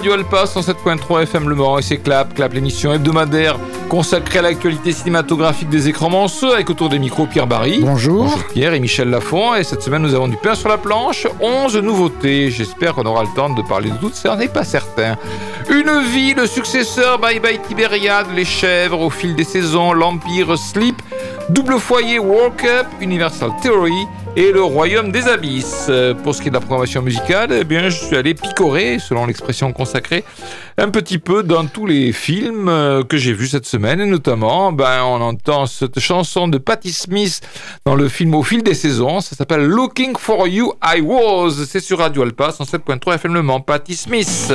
Radio Alpa 107.3 FM Le Mans et c'est Clap, Clap l'émission hebdomadaire consacrée à l'actualité cinématographique des écrans monceaux avec autour des micros Pierre Barry. Bonjour. Bonjour Pierre et Michel Lafont et cette semaine nous avons du pain sur la planche, 11 nouveautés. J'espère qu'on aura le temps de parler de toutes, ça n'est pas certain. Une vie, le successeur Bye Bye Tibériade, Les Chèvres au fil des saisons, L'Empire Sleep, Double Foyer World Cup, Universal Theory et le royaume des abysses. Pour ce qui est de la programmation musicale, eh bien, je suis allé picorer, selon l'expression consacrée, un petit peu dans tous les films euh, que j'ai vus cette semaine, et notamment, ben, on entend cette chanson de Patti Smith dans le film Au fil des saisons, ça s'appelle Looking for You I Was, c'est sur Radio Alpa, 107.3 FM Le Mans, Patti Smith.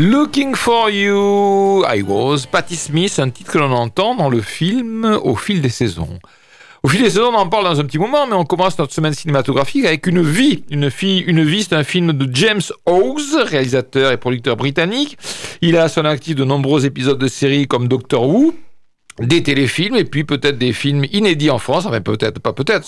Looking for You, I Was, Patti Smith, un titre que l'on entend dans le film Au fil des saisons. Au fil des saisons, on en parle dans un petit moment, mais on commence notre semaine cinématographique avec Une vie. Une, fille, une vie, c'est un film de James Hawes, réalisateur et producteur britannique. Il a à son actif de nombreux épisodes de séries comme Doctor Who, des téléfilms et puis peut-être des films inédits en France, enfin peut-être pas peut-être,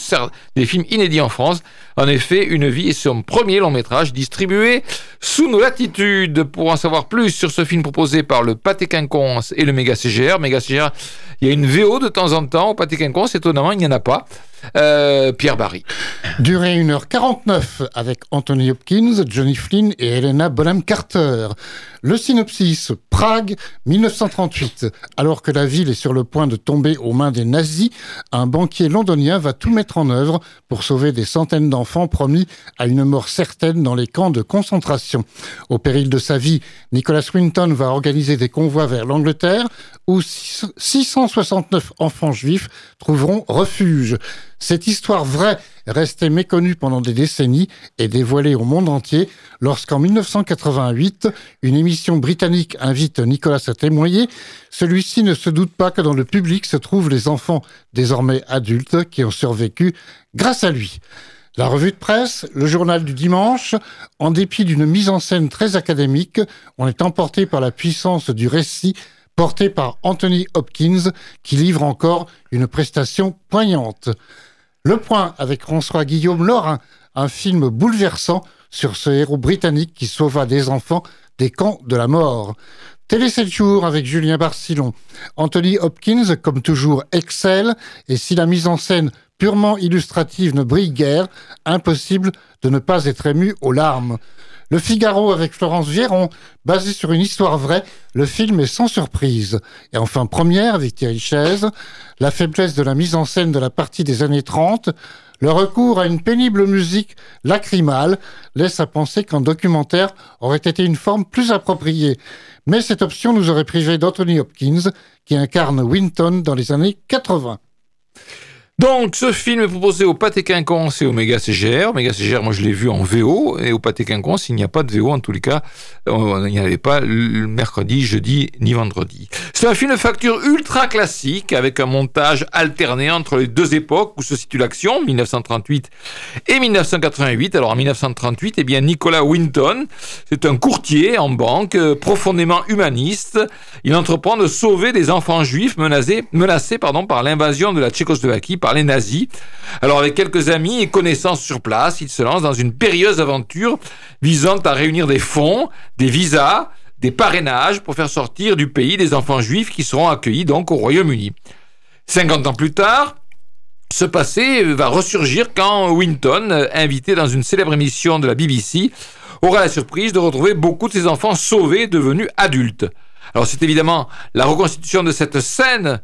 des films inédits en France. En effet, Une vie est son premier long métrage distribué sous nos latitudes. Pour en savoir plus sur ce film proposé par le Pâté Quinconce et le Méga CGR, Méga CGR, il y a une VO de temps en temps au Pâté Quinconce, étonnamment il n'y en a pas. Euh, Pierre Barry. Durée 1h49 avec Anthony Hopkins, Johnny Flynn et Helena Bonham Carter. Le synopsis, Prague, 1938. Alors que la ville est sur le point de tomber aux mains des nazis, un banquier londonien va tout mettre en œuvre pour sauver des centaines d'enfants promis à une mort certaine dans les camps de concentration. Au péril de sa vie, Nicholas Winton va organiser des convois vers l'Angleterre où 669 enfants juifs trouveront refuge. Cette histoire vraie restait méconnue pendant des décennies et dévoilée au monde entier lorsqu'en 1988, une émission britannique invite Nicolas à témoigner. Celui-ci ne se doute pas que dans le public se trouvent les enfants désormais adultes qui ont survécu grâce à lui. La revue de presse, le journal du dimanche, en dépit d'une mise en scène très académique, on est emporté par la puissance du récit porté par Anthony Hopkins, qui livre encore une prestation poignante. Le Point avec François Guillaume Laurin, un film bouleversant sur ce héros britannique qui sauva des enfants des camps de la mort. Télé 7 jours avec Julien Barcillon. Anthony Hopkins, comme toujours, excelle, et si la mise en scène purement illustrative ne brille guère, impossible de ne pas être ému aux larmes. Le Figaro avec Florence Vieron, basé sur une histoire vraie, le film est sans surprise. Et enfin, première avec Thierry Chaise, la faiblesse de la mise en scène de la partie des années 30, le recours à une pénible musique lacrymale laisse à penser qu'un documentaire aurait été une forme plus appropriée. Mais cette option nous aurait privé d'Anthony Hopkins, qui incarne Winton dans les années 80. Donc, ce film est proposé au Pâté Quinconce et au Méga CGR. Méga CGR, moi, je l'ai vu en VO. Et au Pâté Quinconce, il n'y a pas de VO, en tous les cas. Euh, il n'y avait pas mercredi, jeudi, ni vendredi. C'est un film de facture ultra classique, avec un montage alterné entre les deux époques où se situe l'action, 1938 et 1988. Alors, en 1938, eh bien, Nicolas Winton, c'est un courtier en banque, euh, profondément humaniste. Il entreprend de sauver des enfants juifs menacés, menacés par l'invasion de la Tchécoslovaquie les nazis. Alors avec quelques amis et connaissances sur place, il se lance dans une périlleuse aventure visant à réunir des fonds, des visas, des parrainages pour faire sortir du pays des enfants juifs qui seront accueillis donc au Royaume-Uni. 50 ans plus tard, ce passé va ressurgir quand Winton, invité dans une célèbre émission de la BBC, aura la surprise de retrouver beaucoup de ses enfants sauvés devenus adultes. Alors c'est évidemment la reconstitution de cette scène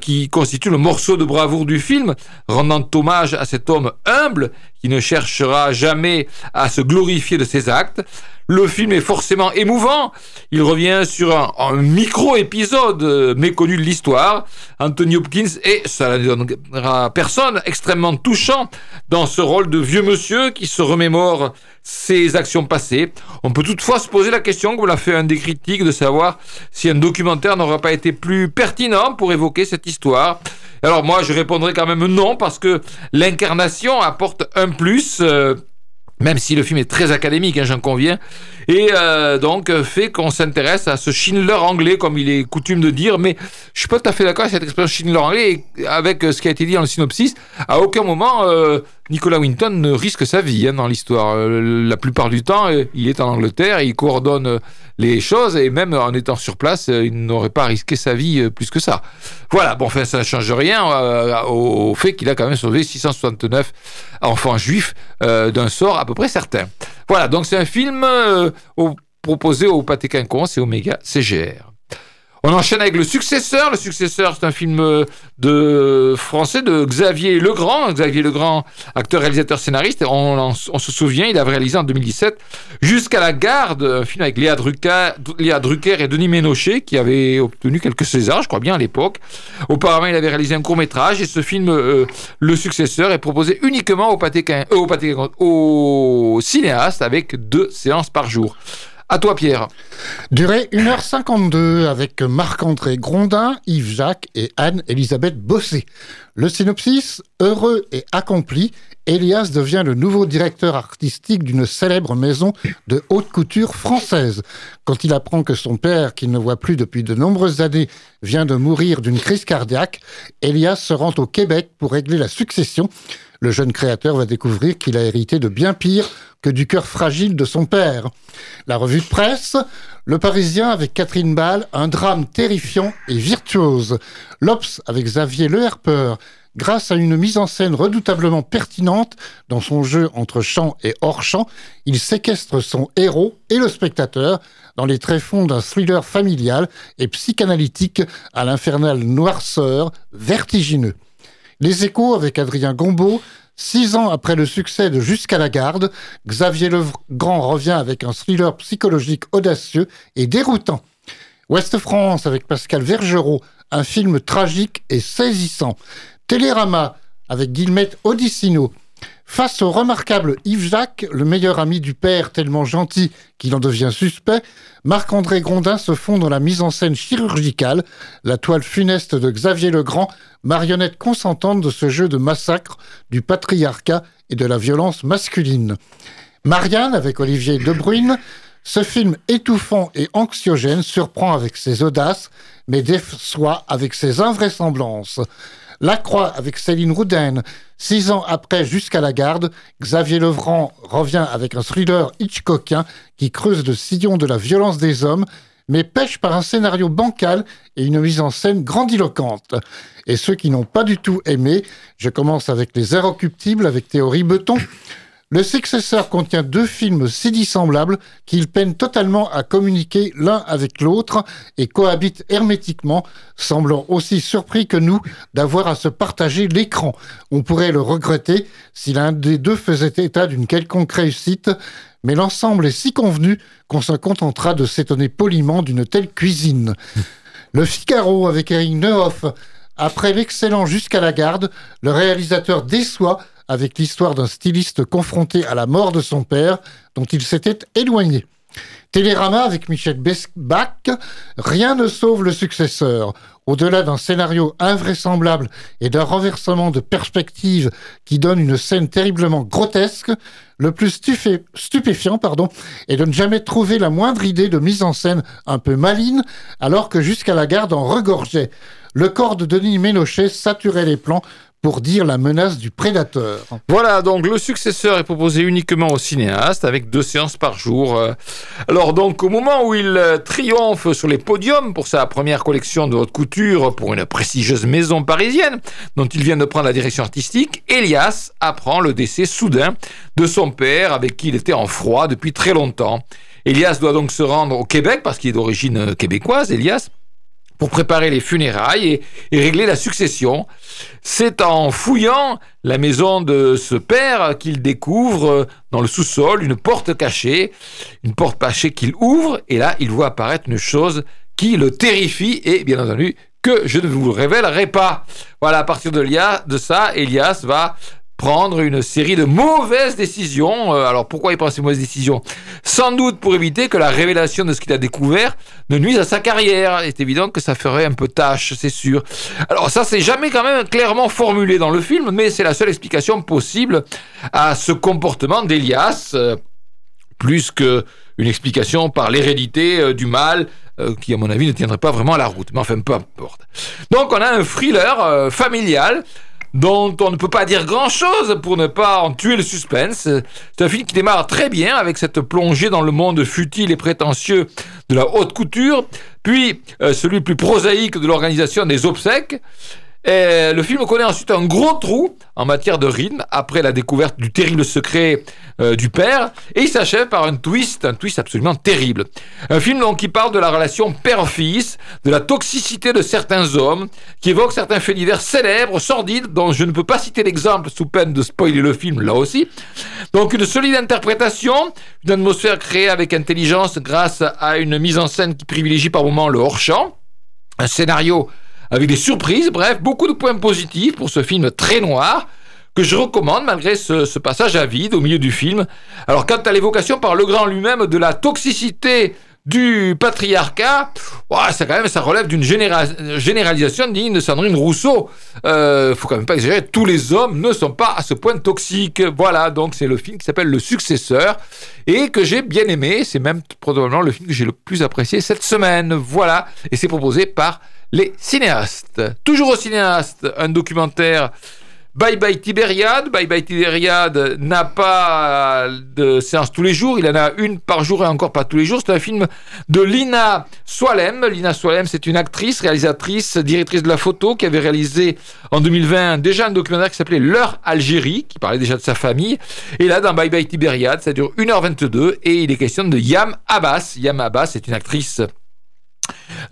qui constitue le morceau de bravoure du film, rendant hommage à cet homme humble qui ne cherchera jamais à se glorifier de ses actes. Le film est forcément émouvant. Il revient sur un, micro-épisode euh, méconnu de l'histoire. Anthony Hopkins est, ça ne donnera personne, extrêmement touchant dans ce rôle de vieux monsieur qui se remémore ses actions passées. On peut toutefois se poser la question, comme l'a fait un des critiques, de savoir si un documentaire n'aurait pas été plus pertinent pour évoquer cette histoire. Alors moi, je répondrai quand même non, parce que l'incarnation apporte un plus. Euh, même si le film est très académique, hein, j'en conviens, et euh, donc euh, fait qu'on s'intéresse à ce Schindler anglais, comme il est coutume de dire, mais je suis pas tout à fait d'accord avec cette expression Schindler anglais, avec ce qui a été dit dans le synopsis, à aucun moment Nicolas Winton ne risque sa vie hein, dans l'histoire. la plupart du temps, il est en Angleterre, il coordonne les choses et même en étant sur place, il n'aurait pas risqué sa vie plus que ça. Voilà, bon, enfin, ça ne change rien au, fait qu'il a quand même sauvé 669 enfants juifs d'un sort à peu près certain. Voilà, donc c'est un film proposé au Pâté Quinconce et au Méga CGR. On enchaîne avec le successeur. Le successeur, c'est un film euh, de français de Xavier Legrand. Xavier Legrand, acteur, réalisateur, scénariste. On, se souvient, il avait réalisé en 2017 Jusqu'à la garde, un film avec Léa Drucker, et Denis Ménochet, qui avait obtenu quelques Césars, je crois bien à l'époque. Auparavant, il avait réalisé un court métrage et ce film, euh, le successeur, est proposé uniquement au, pâté, euh, au, pâté, au cinéaste avec deux séances par jour. À toi, Pierre. Durée 1h52 avec Marc-André Grondin, Yves Jacques et Anne-Elisabeth Bossé. Le synopsis, heureux et accompli, Elias devient le nouveau directeur artistique d'une célèbre maison de haute couture française. Quand il apprend que son père, qu'il ne voit plus depuis de nombreuses années, vient de mourir d'une crise cardiaque, Elias se rend au Québec pour régler la succession. Le jeune créateur va découvrir qu'il a hérité de bien pire que du cœur fragile de son père. La revue de presse, Le Parisien avec Catherine Ball, un drame terrifiant et virtuose. L'Obs avec Xavier Leherpeur, grâce à une mise en scène redoutablement pertinente dans son jeu entre champ et hors champ, il séquestre son héros et le spectateur dans les tréfonds d'un thriller familial et psychanalytique à l'infernale noirceur vertigineux. Les échos avec Adrien Gombeau, Six ans après le succès de Jusqu'à la garde, Xavier Legrand revient avec un thriller psychologique audacieux et déroutant. Ouest France avec Pascal Vergerot, un film tragique et saisissant. Télérama avec Guillemette Odissino. Face au remarquable Yves Jacques, le meilleur ami du père tellement gentil qu'il en devient suspect, Marc-André Grondin se fond dans la mise en scène chirurgicale, la toile funeste de Xavier Legrand, marionnette consentante de ce jeu de massacre du patriarcat et de la violence masculine. Marianne, avec Olivier Debruyne, ce film étouffant et anxiogène surprend avec ses audaces, mais déçoit avec ses invraisemblances. La Croix avec Céline Rouden. Six ans après Jusqu'à la garde, Xavier Levrand revient avec un thriller Hitchcockien qui creuse le sillon de la violence des hommes, mais pêche par un scénario bancal et une mise en scène grandiloquente. Et ceux qui n'ont pas du tout aimé, je commence avec Les Irrecuptibles avec Théorie Beton. Le successeur contient deux films si dissemblables qu'ils peinent totalement à communiquer l'un avec l'autre et cohabitent hermétiquement, semblant aussi surpris que nous d'avoir à se partager l'écran. On pourrait le regretter si l'un des deux faisait état d'une quelconque réussite, mais l'ensemble est si convenu qu'on se contentera de s'étonner poliment d'une telle cuisine. Le Figaro avec Eric Neuhoff. Après l'excellent Jusqu'à la garde, le réalisateur déçoit avec l'histoire d'un styliste confronté à la mort de son père, dont il s'était éloigné. Télérama avec Michel Bach, rien ne sauve le successeur. Au-delà d'un scénario invraisemblable et d'un renversement de perspective qui donne une scène terriblement grotesque, le plus stupéfiant pardon, est de ne jamais trouver la moindre idée de mise en scène un peu maligne, alors que jusqu'à la garde en regorgeait. Le corps de Denis Ménochet saturait les plans pour dire la menace du prédateur. Voilà, donc le successeur est proposé uniquement aux cinéastes avec deux séances par jour. Euh, alors donc au moment où il euh, triomphe sur les podiums pour sa première collection de haute couture pour une prestigieuse maison parisienne dont il vient de prendre la direction artistique, Elias apprend le décès soudain de son père avec qui il était en froid depuis très longtemps. Elias doit donc se rendre au Québec parce qu'il est d'origine euh, québécoise, Elias pour préparer les funérailles et, régler la succession. C'est en fouillant la maison de ce père qu'il découvre dans le sous-sol une porte cachée, une porte cachée qu'il ouvre, et là il voit apparaître une chose qui le terrifie, et bien entendu que je ne vous révélerai pas. Voilà, à partir de, de ça, Elias va prendre une série de mauvaises décisions. Euh, alors pourquoi il prend ces mauvaises décisions? Sans doute pour éviter que la révélation de ce qu'il a découvert ne nuise à sa carrière. C'est évident que ça ferait un peu tâche, c'est sûr. Alors ça, c'est jamais quand même clairement formulé dans le film, mais c'est la seule explication possible à ce comportement d'Elias, euh, plus que une explication par l'hérédité euh, du mal, qui à mon avis ne tiendrait pas vraiment la route. Mais enfin, peu importe. Donc on a un thriller familial dont on ne peut pas dire grand-chose pour ne pas en tuer le suspense. C'est un film qui démarre très bien avec cette plongée dans le monde futile et prétentieux de la haute couture, puis euh, celui plus prosaïque de l'organisation des obsèques, le film connaît ensuite un gros trou en matière de rythme après la découverte du terrible secret euh, du père et il s'achève par un twist, un twist absolument terrible. Un film donc qui parle de la relation père-fils, de la toxicité de certains hommes, qui évoque certains faits divers célèbres, sordides, dont je ne peux pas citer l'exemple sous peine de spoiler le film là aussi. Donc une solide interprétation, une atmosphère créée avec intelligence grâce à une mise en scène qui privilégie par moments le hors-champ, un scénario avec des surprises, bref, beaucoup de points positifs pour ce film très noir que je recommande malgré ce, passage à vide au milieu du film. Alors quant à l'évocation par Legrand lui-même de la toxicité du patriarcat, ça quand même ça relève d'une généralisation digne de Sandrine Rousseau. Euh, faut quand même pas exagérer, tous les hommes ne sont pas à ce point toxiques. Voilà, donc c'est le film qui s'appelle Le Successeur et que j'ai bien aimé. C'est même probablement le film que j'ai le plus apprécié cette semaine. Voilà, et c'est proposé par les cinéastes. Toujours au cinéaste, un documentaire Bye Bye Tibériade. Bye Bye Tibériade n'a pas de séance tous les jours. Il en a une par jour et encore pas tous les jours. C'est un film de Lina Soalem. Lina Soalem, c'est une actrice, réalisatrice, directrice de la photo qui avait réalisé en 2020 déjà un documentaire qui s'appelait L'heure Algérie, qui parlait déjà de sa famille. Et là, dans Bye Bye Tibériade, ça dure 1h22 et il est question de Yam Abbas. Yam Abbas est une actrice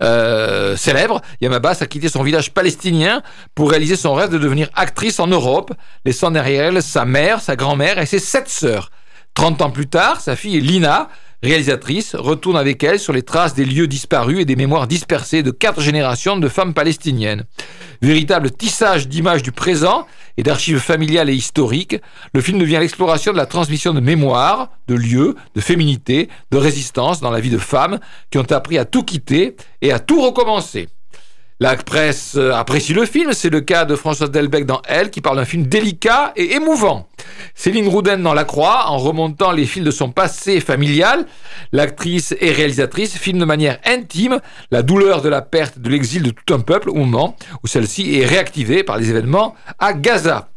euh, célèbre, Yam Abbas a quitté son village palestinien pour réaliser son rêve de devenir actrice en Europe, laissant derrière elle sa mère, sa grand-mère et ses sept sœurs. 30 ans plus tard, sa fille Lina réalisatrice, retourne avec elle sur les traces des lieux disparus et des mémoires dispersées de quatre générations de femmes palestiniennes. Véritable tissage d'images du présent et d'archives familiales et historiques, le film devient l'exploration de la transmission de mémoire, de lieux, de féminité, de résistance dans la vie de femmes qui ont appris à tout quitter et à tout recommencer. La presse euh, apprécie le film, c'est le cas de Françoise Delbecq dans Elle, qui parle d'un film délicat et émouvant. Céline Rouden dans La Croix, en remontant les fils de son passé familial, l'actrice et réalisatrice filme de manière intime la douleur de la perte de l'exil de tout un peuple au moment où celle-ci est réactivée par les événements à Gaza.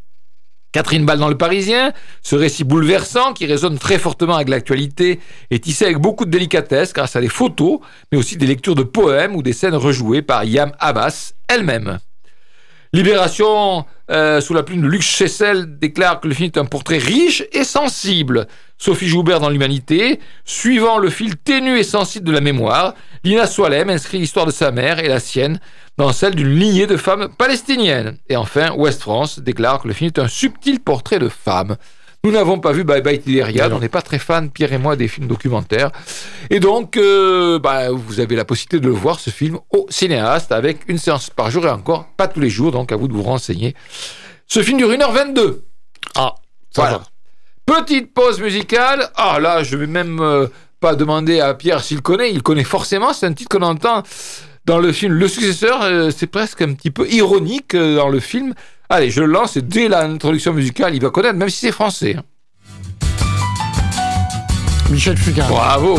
Catherine Ball dans Le Parisien, ce récit bouleversant qui résonne très fortement avec l'actualité est tissé avec beaucoup de délicatesse grâce à des photos, mais aussi des lectures de poèmes ou des scènes rejouées par Yam Abbas elle-même. Libération, euh, sous la plume de Luc Chessel, déclare que le film est un portrait riche et sensible. Sophie Joubert dans L'Humanité, suivant le fil ténu et sensible de la mémoire, Lina Soalem inscrit l'histoire de sa mère et la sienne dans celle d'une lignée de femmes palestiniennes. Et enfin, West France déclare que le film est un subtil portrait de femmes. Nous n'avons pas vu Bye Bye Tibériade, on n'est pas très fan, Pierre et moi, des films documentaires. Et donc, euh, bah, vous avez la possibilité de le voir, ce film, au cinéaste, avec une séance par jour et encore, pas tous les jours, donc à vous de vous renseigner. Ce film dure 1h22. Ah, ça Voilà. Petite pause musicale. Ah là, je vais même euh, pas demander à Pierre s'il connaît. Il connaît forcément. C'est un titre qu'on entend dans le film Le Successeur. Euh, c'est presque un petit peu ironique dans le film. Allez, je le lance et dès l'introduction musicale, il va connaître, même si c'est français. hein. Michel Fugain. Bravo.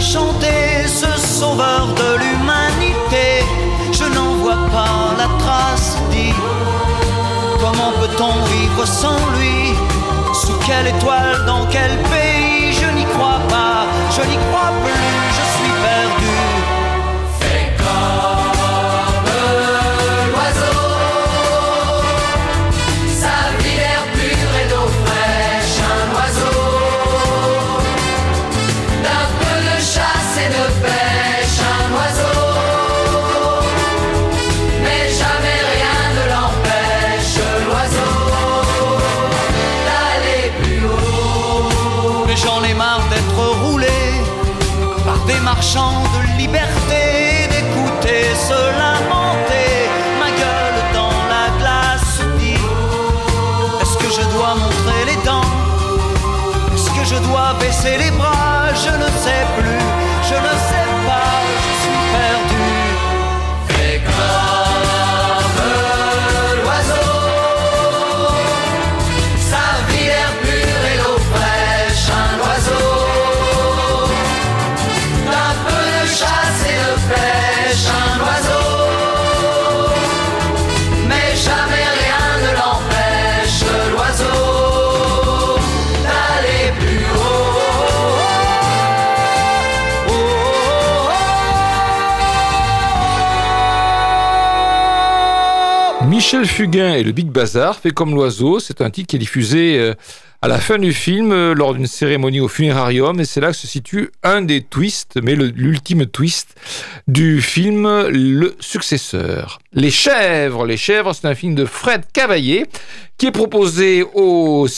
chanté, ce sauveur de l'humanité, je n'en vois pas la trace, dit. Comment peut-on vivre sans lui? Sous quelle étoile, dans quel pays? Je n'y crois pas, je n'y crois plus, des Michel Fugain et le Big Bazar, fait comme l'oiseau, c'est un titre qui est diffusé euh, à la fin du film euh, lors d'une cérémonie au funérarium et c'est là que se situe un des twists, mais l'ultime twist du film Le Successeur. Les Chèvres, Les Chèvres, c'est un film de Fred Cavaillé qui est proposé au,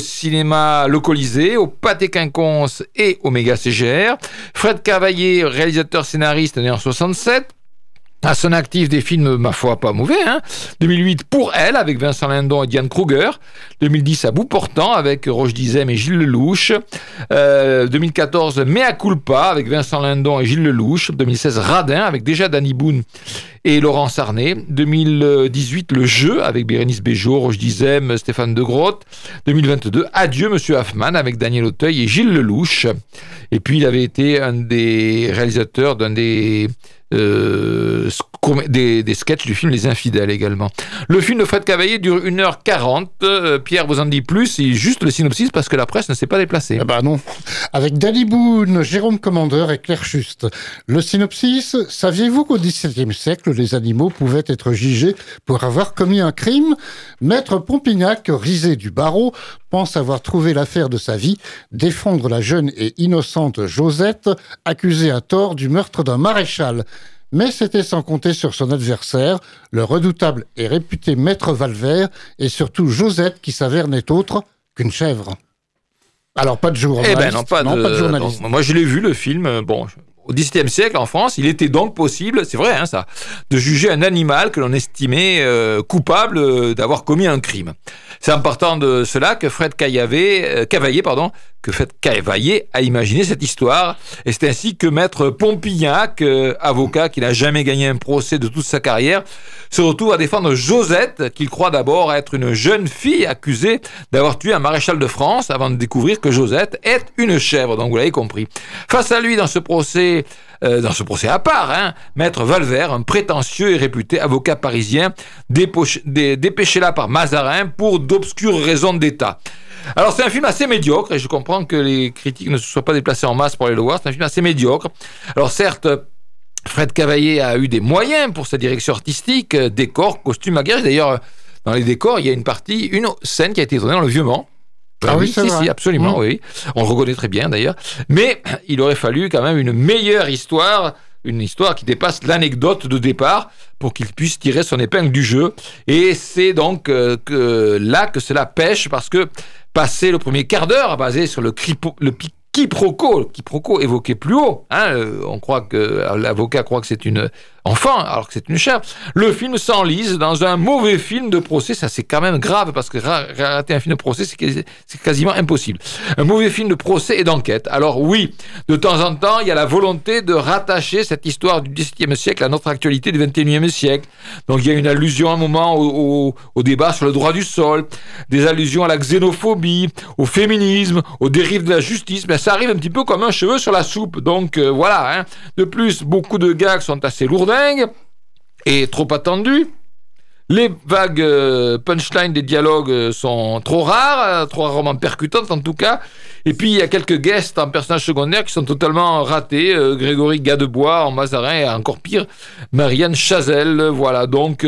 cinéma localisé, au Pâté Quinconce et au Méga CGR. Fred Cavaillé, réalisateur scénariste né en 67, à son actif des films, ma foi, pas mauvais. Hein 2008, Pour elle, avec Vincent Lindon et Diane Kruger. 2010, À bout portant, avec Roche Dizem et Gilles Lelouch. Euh, 2014, Mea culpa, avec Vincent Lindon et Gilles Lelouch. 2016, Radin, avec déjà Danny Boone et Laurent Sarné. 2018, Le Jeu, avec Bérénice Bejo, Roche Dizem, Stéphane De Grotte. 2022, Adieu, Monsieur Hoffman, avec Daniel Auteuil et Gilles Lelouch. Et puis, il avait été un des réalisateurs d'un des euh, des, des, sketchs du film Les Infidèles également. Le film de Fred Cavaillé dure 1h40. Euh, Pierre vous en dit plus, c'est juste le synopsis parce que la presse ne s'est pas déplacée. Eh ben non. Avec Danny Boone, Jérôme Commandeur et Claire Juste. Le synopsis, saviez-vous qu'au XVIIe siècle, les animaux pouvaient être jugés pour avoir commis un crime? Maître Pompignac, risé du barreau, pense avoir trouvé l'affaire de sa vie, défendre la jeune et innocente Josette, accusée à tort du meurtre d'un maréchal. Mais c'était sans compter sur son adversaire, le redoutable et réputé maître Valvert, et surtout Josette qui s'avère n'est autre qu'une chèvre. Alors pas de journaliste. Eh ben non, pas, de, journaliste. moi je l'ai vu le film. Bon, au XVIIe siècle, en France, il était donc possible, c'est vrai hein, ça, de juger un animal que l'on estimait euh, coupable euh, d'avoir commis un crime. C'est en partant de cela que Fred Cavaillé, euh, Cavaillé pardon, que Fred Cavaillé a imaginé cette histoire. Et c'est ainsi que Maître Pompignac, euh, avocat qui n'a jamais gagné un procès de toute sa carrière, se retrouve à défendre Josette, qu'il croit d'abord être une jeune fille accusée d'avoir tué un maréchal de France avant de découvrir que Josette est une chèvre. Donc vous l'avez compris. Face à lui, dans ce procès, euh, dans ce procès à part, hein, Maître Valvert, un prétentieux et réputé avocat parisien, dépêché là par Mazarin pour d'obscures raisons d'État. Alors c'est un film assez médiocre et je comprends que les critiques ne se soient pas déplacées en masse pour aller le voir. C'est un film assez médiocre. Alors certes, Fred Cavaillé a eu des moyens pour sa direction artistique, euh, décors, costumes, maquillage. D'ailleurs, euh, dans les décors, il y a une partie, une scène qui a été tournée dans le Vieux Mans. Ah oui, c'est si, absolument, mmh. oui. On le reconnaît très bien d'ailleurs. Mais il aurait fallu quand même une meilleure histoire, une histoire qui dépasse l'anecdote de départ pour qu'il puisse tirer son épingle du jeu. Et c'est donc euh, là que cela pêche parce que passer le premier quart d'heure basé sur le, le quiproquo, évoqué plus haut. Hein, euh, on croit que l'avocat croit que c'est une enfant, alors que c'est une chèvre. Le film s'enlise dans un mauvais film de procès. Ça, c'est quand même grave parce que rater un film de procès, c'est quasiment impossible. Un mauvais film de procès et d'enquête. Alors oui, de temps en temps, il y a la volonté de rattacher cette histoire du XVIIe siècle à notre actualité du XXIe siècle. Donc il y a une allusion à un moment au, au débat sur le droit du sol, des allusions à la xénophobie, au féminisme, aux dérives de la justice. Mais ça arrive un petit peu comme un cheveu sur la soupe. Donc euh, voilà. Hein. De plus, beaucoup de gags sont assez lourds et trop attendu. Les vagues euh, punchlines des dialogues euh, sont trop rares, euh, trop rarement percutantes en tout cas. Et puis il y a quelques guests en personnages secondaires qui sont totalement ratés. Grégory Gadebois en Mazarin et encore pire, Marianne Chazelle. Voilà, donc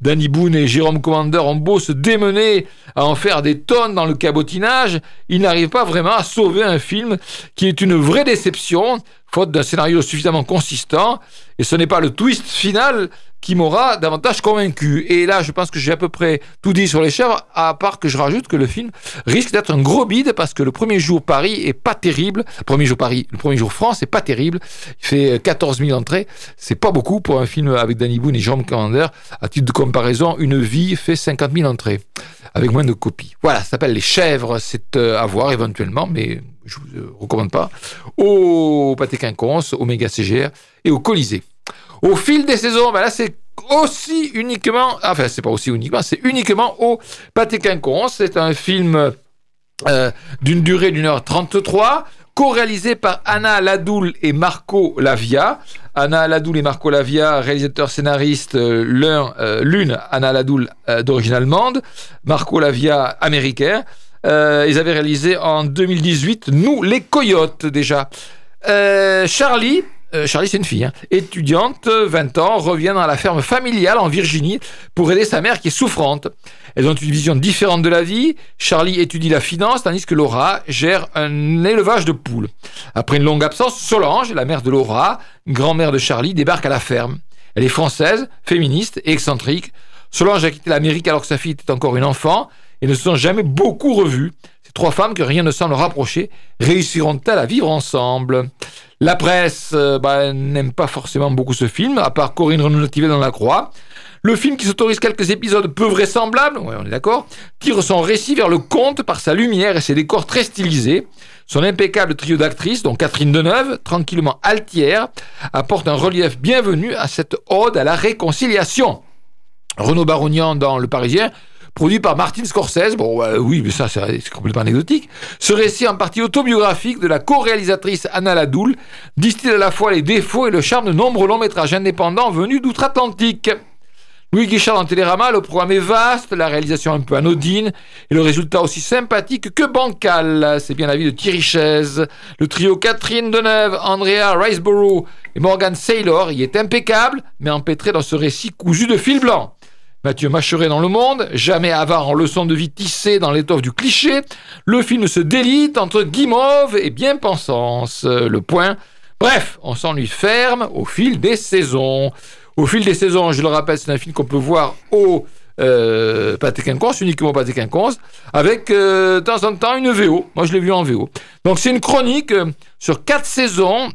Danny Boone et Jérôme Commander ont beau se démener à en faire des tonnes dans le cabotinage, ils n'arrivent pas vraiment à sauver un film qui est une vraie déception faute d'un scénario suffisamment consistant, et ce n'est pas le twist final qui m'aura davantage convaincu. Et là, je pense que j'ai à peu près tout dit sur les chèvres, à part que je rajoute que le film risque d'être un gros bide parce que le premier jour Paris est pas terrible. Le premier jour Paris, le premier jour France est pas terrible. Il fait 14 000 entrées. C'est pas beaucoup pour un film avec Danny Boone et Jean Commander. À titre de comparaison, une vie fait 50 000 entrées avec moins de copies. Voilà, ça s'appelle Les Chèvres. C'est euh, à voir éventuellement, mais je vous euh, recommande pas, au Pâté Quinconce, au Méga CGR et au Colisée. Au fil des saisons, ben là c'est aussi uniquement, enfin c'est pas aussi uniquement, c'est uniquement au Pâté Quinconce. C'est un film euh, d'une durée d'une heure 33, co-réalisé par Anna Ladoul et Marco Lavia. Anna Ladoul et Marco Lavia, réalisateurs scénaristes, euh, l'un, l'une Anna Ladoul d'origine allemande, Marco Lavia américain. Euh, ils avaient réalisé en 2018 Nous les Coyotes déjà. Euh, Charlie, euh, Charlie, c'est une fille, hein, étudiante, 20 ans, revient dans la ferme familiale en Virginie pour aider sa mère qui est souffrante. Elles ont une vision différente de la vie. Charlie étudie la finance, tandis que Laura gère un élevage de poules. Après une longue absence, Solange, la mère de Laura, grand-mère de Charlie, débarque à la ferme. Elle est française, féministe et excentrique. Solange a quitté l'Amérique alors que sa fille était encore une enfant et ne se sont jamais beaucoup revues. Ces trois femmes que rien ne semble rapprocher réussiront-elles à vivre ensemble? La presse euh, bah, n'aime pas forcément beaucoup ce film, à part Corinne Renaud-Tivet dans La Croix. Le film, qui s'autorise quelques épisodes peu vraisemblables, ouais, on est d'accord, tire son récit vers le conte par sa lumière et ses décors très stylisés. Son impeccable trio d'actrices, dont Catherine Deneuve, tranquillement altière, apporte un relief bienvenu à cette ode à la réconciliation. Renaud Barognan dans Le Parisien, produit par Martin Scorsese. Bon, oui, mais ça, c'est complètement anecdotique. Ce récit en partie autobiographique de la co-réalisatrice Anna Ladoul distille à la fois les défauts et le charme de nombreux longs métrages indépendants venus d'outre-Atlantique. Louis Guichard dans Télérama, le programme est vaste, la réalisation un peu anodine et le résultat aussi sympathique que bancal. C'est bien l'avis de Thierry Chaise. Le trio Catherine Deneuve, Andrea Riceborough et Morgan Saylor y est impeccable, mais empêtré dans ce récit cousu de fil blanc. Mathieu Macheret dans Le Monde, jamais avare en leçon de vie tissée dans l'étoffe du cliché, le film se délite entre guimauve et bien-pensance. Le point. Bref, on s'ennuie ferme au fil des saisons. Au fil des saisons, je le rappelle, c'est un film qu'on peut voir au euh, Pâté Quinconce, uniquement Pâté Quinconce, avec euh, de temps en temps une VO. Moi, je l'ai vu en VO. Donc, c'est une chronique euh, sur quatre saisons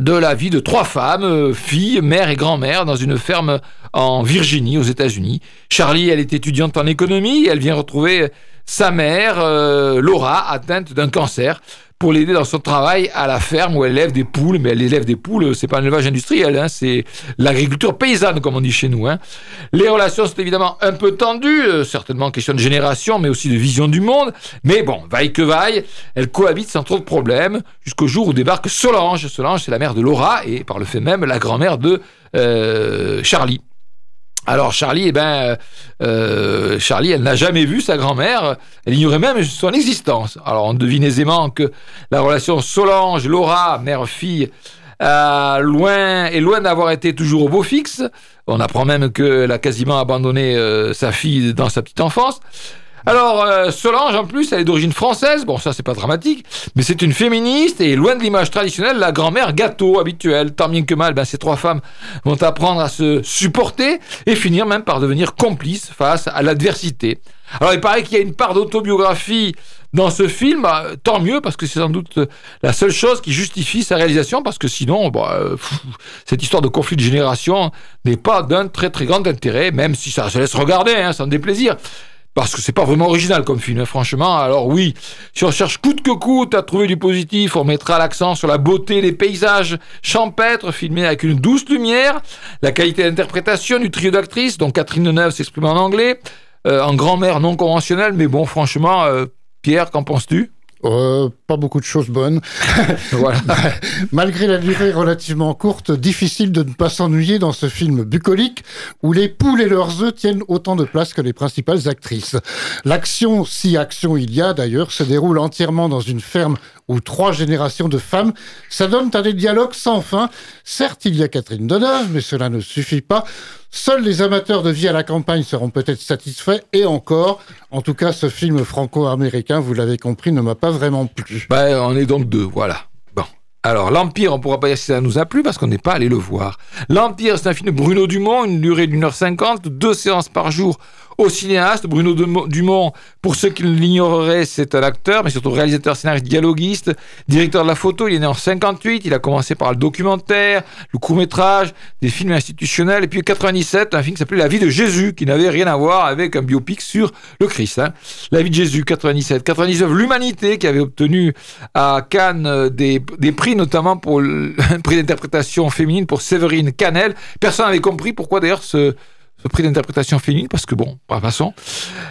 de la vie de trois femmes, euh, filles, mère et grand-mère, dans une ferme en Virginie, aux États-Unis. Charlie, elle est étudiante en économie, elle vient retrouver sa mère, euh, Laura, atteinte d'un cancer pour l'aider dans son travail à la ferme où elle élève des poules. Mais elle élève des poules, c'est pas un élevage industriel, hein, c'est l'agriculture paysanne, comme on dit chez nous. Hein. Les relations sont évidemment un peu tendues, euh, certainement question de génération, mais aussi de vision du monde. Mais bon, vaille que vaille, elles cohabitent sans trop de problèmes, jusqu'au jour où débarque Solange. Solange, c'est la mère de Laura, et par le fait même, la grand-mère de euh, Charlie. Alors Charlie, eh ben, euh, Charlie, elle n'a jamais vu sa grand-mère, elle ignorait même son existence. Alors on devine aisément que la relation Solange-Laura, mère-fille, euh, loin, est loin d'avoir été toujours au beau fixe. On apprend même qu'elle a quasiment abandonné euh, sa fille dans sa petite enfance. Alors, euh, Solange, en plus, elle est d'origine française. Bon, ça, c'est pas dramatique. Mais c'est une féministe et loin de l'image traditionnelle, la grand-mère gâteau habituelle. Tant bien que mal, ben, ces trois femmes vont apprendre à se supporter et finir même par devenir complices face à l'adversité. Alors, il paraît qu'il y a une part d'autobiographie dans ce film, bah, tant mieux, parce que c'est sans doute la seule chose qui justifie sa réalisation, parce que sinon, bah, euh, cette histoire de conflit de génération n'est pas d'un très très grand intérêt, même si ça se laisse regarder, hein, sans déplaisir parce que c'est pas vraiment original comme film, hein, franchement. Alors oui, si on cherche coûte que coûte à trouver du positif, on mettra l'accent sur la beauté des paysages champêtres filmés avec une douce lumière, la qualité d'interprétation du trio d'actrices, dont Catherine Deneuve s'exprime en anglais, euh, en grand-mère non conventionnelle, mais bon, franchement, euh, Pierre, qu'en penses-tu? Euh, pas beaucoup de choses bonnes. Voilà. Malgré la durée relativement courte, difficile de ne pas s'ennuyer dans ce film bucolique où les poules et leurs œufs tiennent autant de place que les principales actrices. L'action, si action il y a d'ailleurs, se déroule entièrement dans une ferme où trois générations de femmes s'adonnent à des dialogues sans fin. Certes, il y a Catherine Deneuve, mais cela ne suffit pas. Seuls les amateurs de vie à la campagne seront peut-être satisfaits, et encore. En tout cas, ce film franco-américain, vous l'avez compris, ne m'a pas vraiment plu. Ben, on est donc deux, voilà. Bon. Alors, L'Empire, on pourra pas dire si ça nous a plu parce qu'on n'est pas allé le voir. L'Empire, c'est un film de Bruno Dumont, une durée d'une heure cinquante, deux séances par jour au cinéaste. Bruno Dumont, pour ceux qui l'ignoreraient, c'est un acteur, mais surtout réalisateur, scénariste, dialoguiste, directeur de la photo. Il est né en 58. Il a commencé par le documentaire, le court-métrage, des films institutionnels. Et puis en 97, un film qui s'appelait La vie de Jésus, qui n'avait rien à voir avec un biopic sur le Christ. hein. La vie de Jésus, 97. 99, L'Humanité, qui avait obtenu à Cannes des, prix, notamment pour le prix d'interprétation féminine pour Séverine Canel. Personne n'avait compris pourquoi d'ailleurs ce prix d'interprétation féminine, parce que bon, par façon.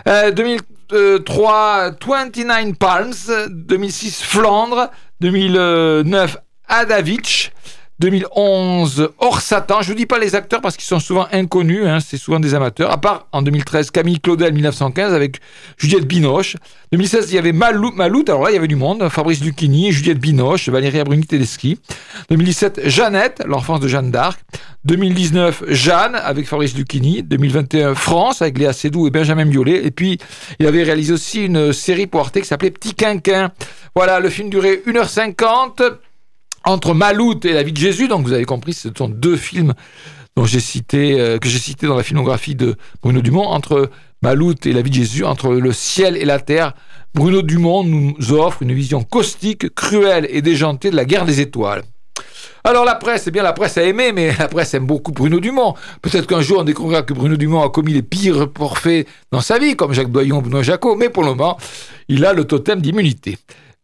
Euh, 2003, 29 Palms. 2006, Flandre. 2009, Adavich. 2011, Hors Satan. Je ne vous dis pas les acteurs parce qu'ils sont souvent inconnus, hein, c'est souvent des amateurs. À part en 2013, Camille Claudel, 1915, avec Juliette Binoche. 2016, il y avait Malou, Maloute, alors là, il y avait du monde. Fabrice Lucchini, Juliette Binoche, Valérie Bruni-Tedeschi. 2017, Jeannette, l'enfance de Jeanne d'Arc. 2019, Jeanne, avec Fabrice Lucchini. 2021, France, avec Léa Seydoux et Benjamin Biolay. Et puis, il avait réalisé aussi une série pour Arte qui s'appelait Petit Quinquin. Voilà, le film durait 1h50 entre Maloute et la vie de Jésus. Donc vous avez compris, ce sont deux films euh, que j'ai cité dans la filmographie de Bruno Dumont, entre Maloute et la vie de Jésus, entre le ciel et la terre. Bruno Dumont nous offre une vision caustique, cruelle et déjantée de la guerre des étoiles. Alors la presse, c'est bien la presse a aimé, mais la presse aime beaucoup Bruno Dumont. Peut-être qu'un jour on découvrira que Bruno Dumont a commis les pires forfaits dans sa vie, comme Jacques Doyon ou Benoît Jacot, mais pour le moment, il a le totem d'immunité.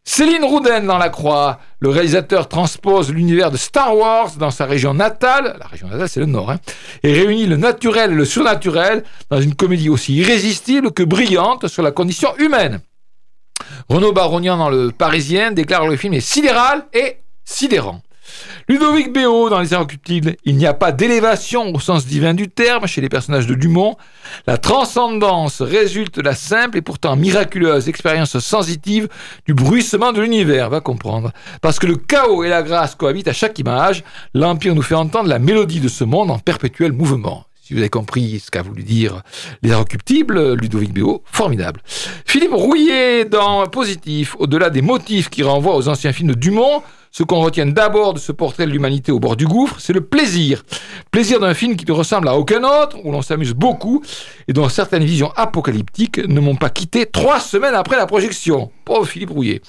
Céline Rouden dans La Croix, le réalisateur transpose l'univers de Star Wars dans sa région natale, la région natale c'est le Nord, hein, et réunit le naturel et le surnaturel dans une comédie aussi irrésistible que brillante sur la condition humaine. Renaud Barognan dans Le Parisien déclare le film est sidéral et sidérant. Ludovic Béot dans Les Inrecuptibles, il n'y a pas d'élévation au sens divin du terme chez les personnages de Dumont. La transcendance résulte de la simple et pourtant miraculeuse expérience sensitive du bruissement de l'univers, va comprendre. Parce que le chaos et la grâce cohabitent à chaque image, l'Empire nous fait entendre la mélodie de ce monde en perpétuel mouvement. Si vous avez compris ce qu'a voulu dire les Ludovic Béot, formidable. Philippe Rouillet dans Positif, au-delà des motifs qui renvoient aux anciens films de Dumont, ce qu'on retient d'abord de ce portrait de l'humanité au bord du gouffre, c'est le plaisir. Plaisir d'un film qui ne ressemble à aucun autre, où l'on s'amuse beaucoup et dont certaines visions apocalyptiques ne m'ont pas quitté trois semaines après la projection. Pauvre Philippe Rouillet.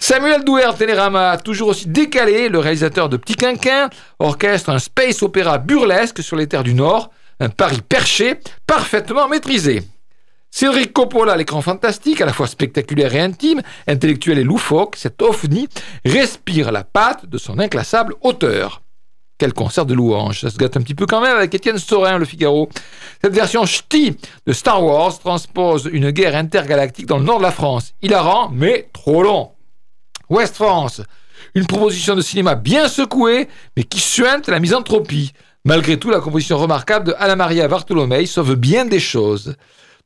Samuel Douer, Télérama, toujours aussi décalé, le réalisateur de Petit Quinquin, orchestre un space opéra burlesque sur les terres du Nord, un pari perché, parfaitement maîtrisé. Cédric Coppola, l'écran fantastique, à la fois spectaculaire et intime, intellectuel et loufoque, cet ovni respire la patte de son inclassable auteur. Quel concert de louanges, ça se gâte un petit peu quand même avec Étienne Sorin, le Figaro. Cette version ch'ti de Star Wars transpose une guerre intergalactique dans le nord de la France. Hilarant, mais trop long. West France, une proposition de cinéma bien secouée, mais qui suinte la misanthropie. Malgré tout, la composition remarquable de Anna Maria Bartolomei sauve bien des choses.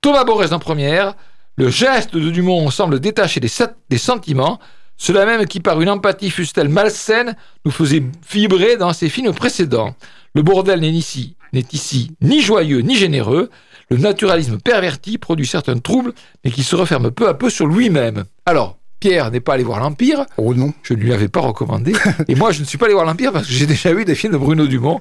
Thomas Borès en première, le geste de Dumont semble détaché des, sentiments, cela même qui par une empathie fût-elle malsaine nous faisait vibrer dans ses films précédents. Le bordel n'est ici, n'est ici ni joyeux ni généreux, le naturalisme perverti produit certains troubles, mais qui se referme peu à peu sur lui-même. Alors, Pierre n'est pas allé voir l'Empire. Oh non. Je ne lui avais pas recommandé. et moi, je ne suis pas allé voir l'Empire parce que j'ai déjà vu des films de Bruno Dumont.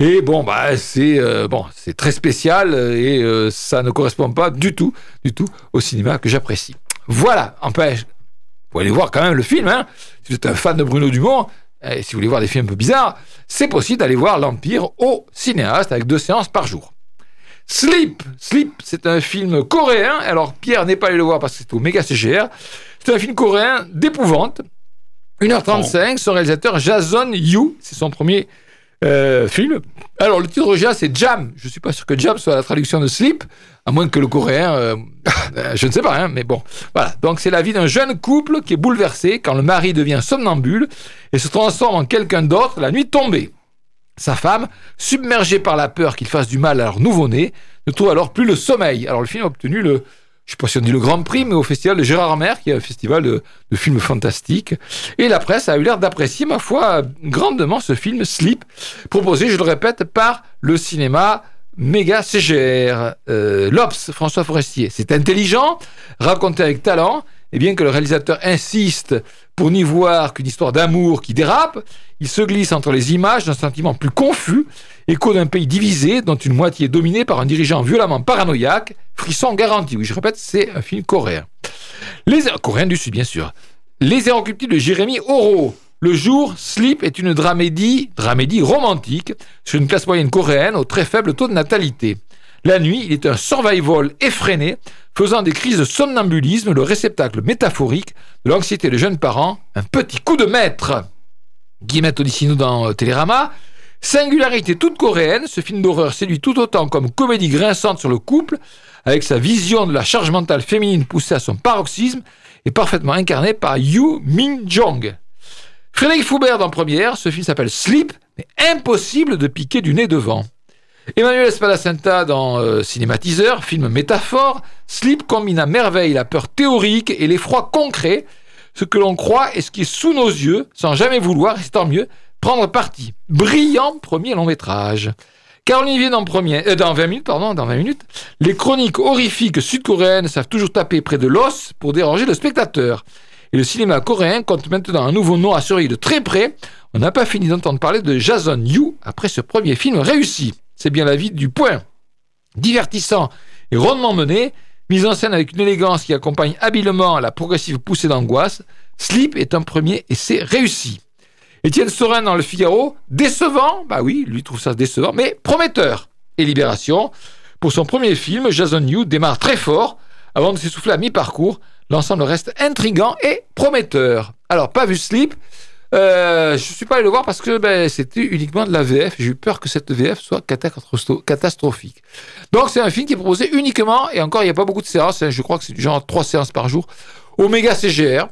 Et bon, bah, c'est euh, bon, c'est très spécial et euh, ça ne correspond pas du tout, du tout au cinéma que j'apprécie. Voilà. Empêche, vous pouvez aller voir quand même le film. Hein. Si vous êtes un fan de Bruno Dumont, et si vous voulez voir des films un peu bizarres, c'est possible d'aller voir l'Empire au cinéaste avec deux séances par jour. Sleep, Sleep, c'est un film coréen. Alors Pierre n'est pas allé le voir parce que c'est au méga CGR. C'est un film coréen d'épouvante. 1h35, son réalisateur Jason Yu, c'est son premier euh, film. Alors le titre original c'est Jam. Je suis pas sûr que Jam soit la traduction de Sleep, à moins que le coréen, euh, je ne sais pas, hein, mais bon. Voilà. Donc c'est la vie d'un jeune couple qui est bouleversé quand le mari devient somnambule et se transforme en quelqu'un d'autre la nuit tombée. Sa femme, submergée par la peur qu'il fasse du mal à leur nouveau-né, ne trouve alors plus le sommeil. Alors le film a obtenu le je sais pas si on dit le Grand Prix, mais au festival de Gérard Mer, qui est un festival de, films fantastiques. Et la presse a eu l'air d'apprécier, ma foi, grandement ce film Sleep, proposé, je le répète, par le cinéma méga CGR. Euh, L'Obs, François Forestier. C'est intelligent, raconté avec talent, et bien que le réalisateur insiste pour n'y voir qu'une histoire d'amour qui dérape, il se glisse entre les images d'un sentiment plus confus, écho d'un pays divisé dont une moitié est dominée par un dirigeant violemment paranoïaque, frisson garanti. Oui, je répète, c'est un film coréen. Les coréen du Sud, bien sûr. Les Inrecuptibles de Jérémy Oro. Le jour, Sleep est une dramédie, dramédie romantique sur une classe moyenne coréenne au très faible taux de natalité. La nuit, il est un survival effréné faisant des crises de somnambulisme le réceptacle métaphorique de l'anxiété des jeunes parents, un petit coup de maître. Guillemette Odissino dans euh, Télérama. Singularité toute coréenne, ce film d'horreur séduit tout autant comme comédie grinçante sur le couple, avec sa vision de la charge mentale féminine poussée à son paroxysme et parfaitement incarnée par Yu Min-jong. Frédéric Foubert en première, ce film s'appelle Sleep, mais impossible de piquer du nez devant. Emmanuel Espadacenta dans euh, Cinématiseur, film métaphore, Sleep combine à merveille la peur théorique et l'effroi concret, ce que l'on croit et ce qui est sous nos yeux, sans jamais vouloir, et c'est tant mieux, prendre parti. Brillant premier long métrage. Caroline Vienne en premier, euh, dans 20 minutes, pardon, dans 20 minutes, les chroniques horrifiques sud-coréennes savent toujours taper près de l'os pour déranger le spectateur. Et le cinéma coréen compte maintenant un nouveau nom à surveiller de très près. On n'a pas fini d'entendre parler de Jason Yu après ce premier film réussi. C'est bien la vie du point. Divertissant et rondement mené, mise en scène avec une élégance qui accompagne habilement la progressive poussée d'angoisse, Sleep est un premier essai réussi. Étienne Sorin dans Le Figaro, décevant, bah oui, lui trouve ça décevant, mais prometteur. Et Libération, pour son premier film, Jason New démarre très fort avant de s'essouffler à mi-parcours. L'ensemble reste intrigant et prometteur. Alors, pas vu Sleep, euh, je ne suis pas allé le voir parce que ben, c'était uniquement de la VF. J'ai eu peur que cette VF soit catastrophique. Donc, c'est un film qui est proposé uniquement, et encore, il n'y a pas beaucoup de séances, hein. je crois que c'est du genre trois séances par jour, Omega CGR.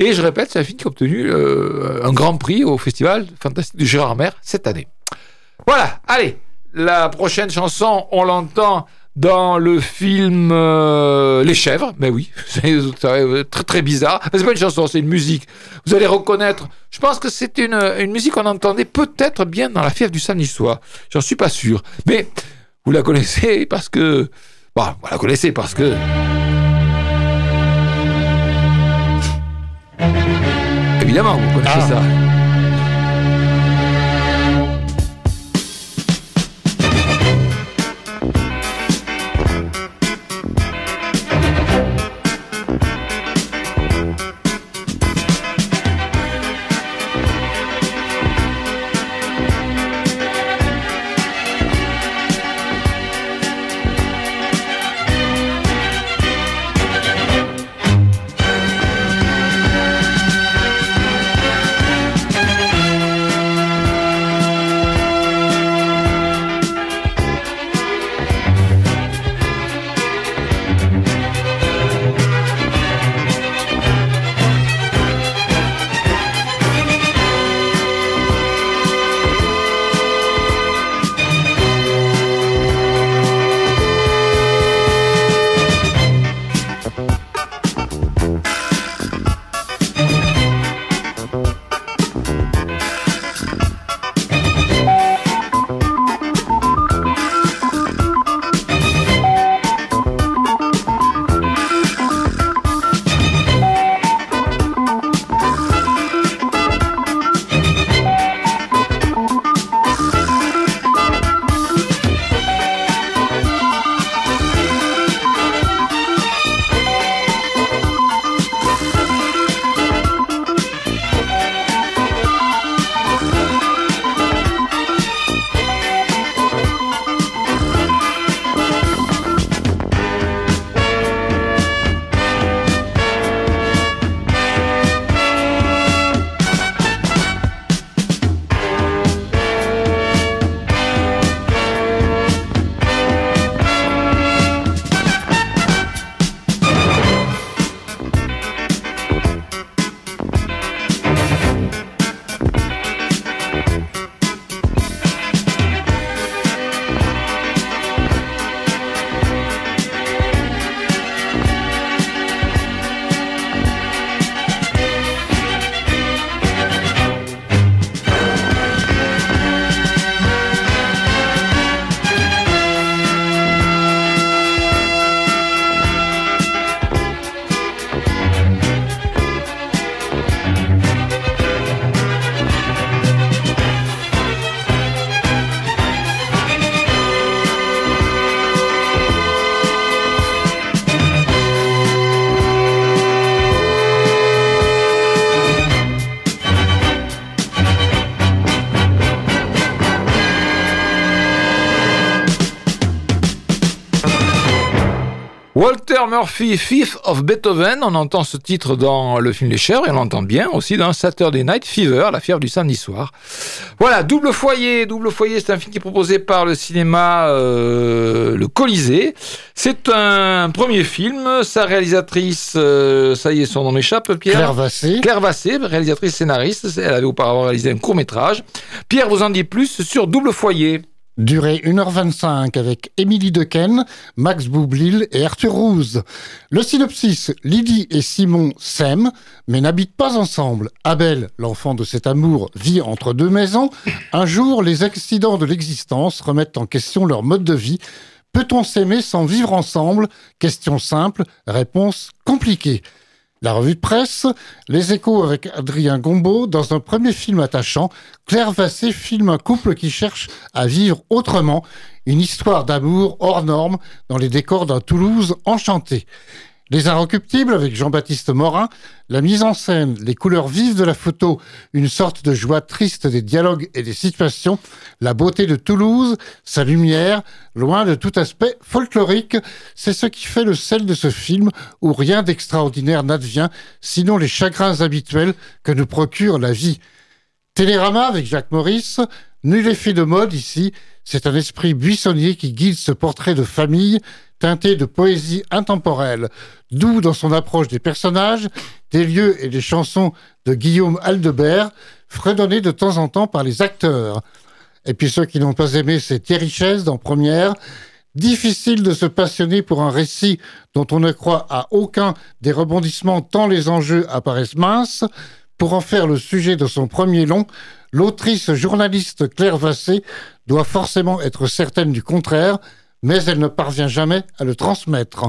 Et je répète, c'est un film qui a obtenu euh, un grand prix au Festival Fantastique de Gérard Mer cette année. Voilà, allez, la prochaine chanson, on l'entend dans le film euh, Les Chèvres. Mais oui, c'est très très bizarre. C'est pas une chanson, c'est une musique. Vous allez reconnaître. Je pense que c'est une, une musique qu'on entendait peut-être bien dans la fièvre du samedi soir. J'en suis pas sûr. Mais vous la connaissez parce que. Bon, vous la connaissez parce que. Évidemment, vous connaissez Ah. ça. Murphy, Fifth of Beethoven, on entend ce titre dans le film Les Chèvres et on l'entend bien aussi dans Saturday Night Fever, la fièvre du samedi soir. Voilà, Double Foyer, Double Foyer, c'est un film qui est proposé par le cinéma euh, Le Colisée. C'est un premier film, sa réalisatrice, euh, ça y est, son nom m'échappe, Pierre Claire Vassé. Claire Vassé, réalisatrice scénariste, elle avait auparavant réalisé un court métrage. Pierre vous en dit plus sur Double Foyer. Durée 1h25 avec Émilie Dequesne, Max Boublil et Arthur Rouse. Le synopsis, Lydie et Simon s'aiment, mais n'habitent pas ensemble. Abel, l'enfant de cet amour, vit entre deux maisons. Un jour, les accidents de l'existence remettent en question leur mode de vie. Peut-on s'aimer sans vivre ensemble? Question simple, réponse compliquée. La revue de presse, Les Échos avec Adrien Gombeau, dans un premier film attachant, Claire Vassé filme un couple qui cherche à vivre autrement, une histoire d'amour hors norme dans les décors d'un Toulouse enchanté. Les Inrecuptibles avec Jean-Baptiste Morin, la mise en scène, les couleurs vives de la photo, une sorte de joie triste des dialogues et des situations, la beauté de Toulouse, sa lumière, loin de tout aspect folklorique, c'est ce qui fait le sel de ce film où rien d'extraordinaire n'advient, sinon les chagrins habituels que nous procure la vie. Télérama avec Jacques Maurice, nul effet de mode ici, c'est un esprit buissonnier qui guide ce portrait de famille teinté de poésie intemporelle, doux dans son approche des personnages, des lieux et des chansons de Guillaume Aldebert, fredonnés de temps en temps par les acteurs. Et puis ceux qui n'ont pas aimé, c'est Thierry Chaise dans Première. Difficile de se passionner pour un récit dont on ne croit à aucun des rebondissements tant les enjeux apparaissent minces. Pour en faire le sujet de son premier long, l'autrice journaliste Claire Vassé doit forcément être certaine du contraire, mais elle ne parvient jamais à le transmettre.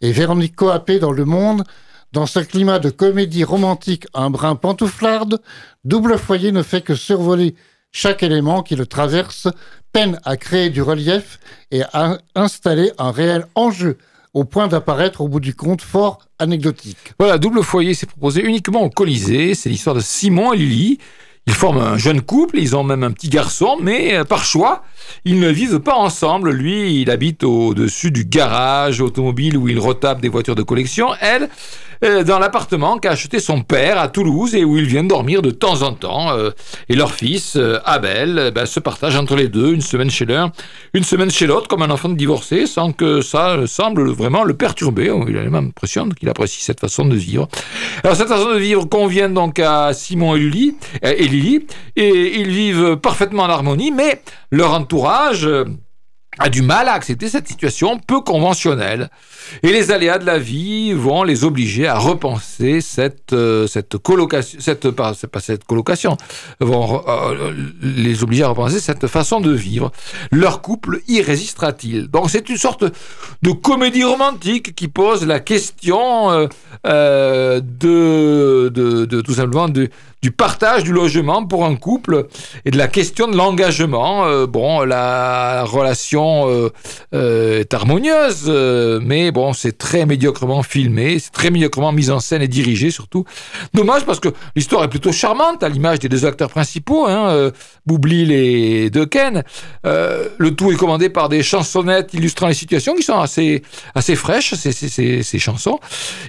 Et Véronique Coapé dans Le Monde, dans ce climat de comédie romantique un brin pantouflarde, Double Foyer ne fait que survoler chaque élément qui le traverse, peine à créer du relief et à installer un réel enjeu au point d'apparaître au bout du compte fort anecdotique. Voilà, Double Foyer s'est proposé uniquement au Colisée. C'est l'histoire de Simon et Lily. Ils forment un jeune couple, ils ont même un petit garçon, mais euh, par choix, ils ne vivent pas ensemble. Lui, il habite au-dessus du garage automobile où il retape des voitures de collection. Elle, dans l'appartement qu'a acheté son père à Toulouse et où ils viennent dormir de temps en temps. euh, et leur fils, euh, Abel, euh, ben, se partage entre les deux, une semaine chez l'un, une semaine chez l'autre, comme un enfant divorcé, sans que ça euh, semble vraiment le perturber. Il a l'impression qu'il apprécie cette façon de vivre. Alors cette façon de vivre convient donc à Simon et Lily, euh, et Lily, et ils vivent parfaitement en harmonie, mais leur entourage euh, a du mal à accepter cette situation peu conventionnelle. Et les aléas de la vie vont les obliger à repenser cette, euh, cette colocation, cette, pas, pas cette colocation, vont euh, les obliger à repenser cette façon de vivre. Leur couple y résistera-t-il? Donc c'est une sorte de comédie romantique qui pose la question euh, euh, de, de, de tout simplement de, du partage du logement pour un couple et de la question de l'engagement. Euh, bon, la relation euh, euh, est harmonieuse, euh, mais bon, c'est très médiocrement filmé, c'est très médiocrement mis en scène et dirigé surtout. Dommage parce que l'histoire est plutôt charmante à l'image des deux acteurs principaux, hein, euh, Boublil et Dequesne. Euh, le tout est commandé par des chansonnettes illustrant les situations qui sont assez, assez fraîches, ces, ces, ces, ces chansons.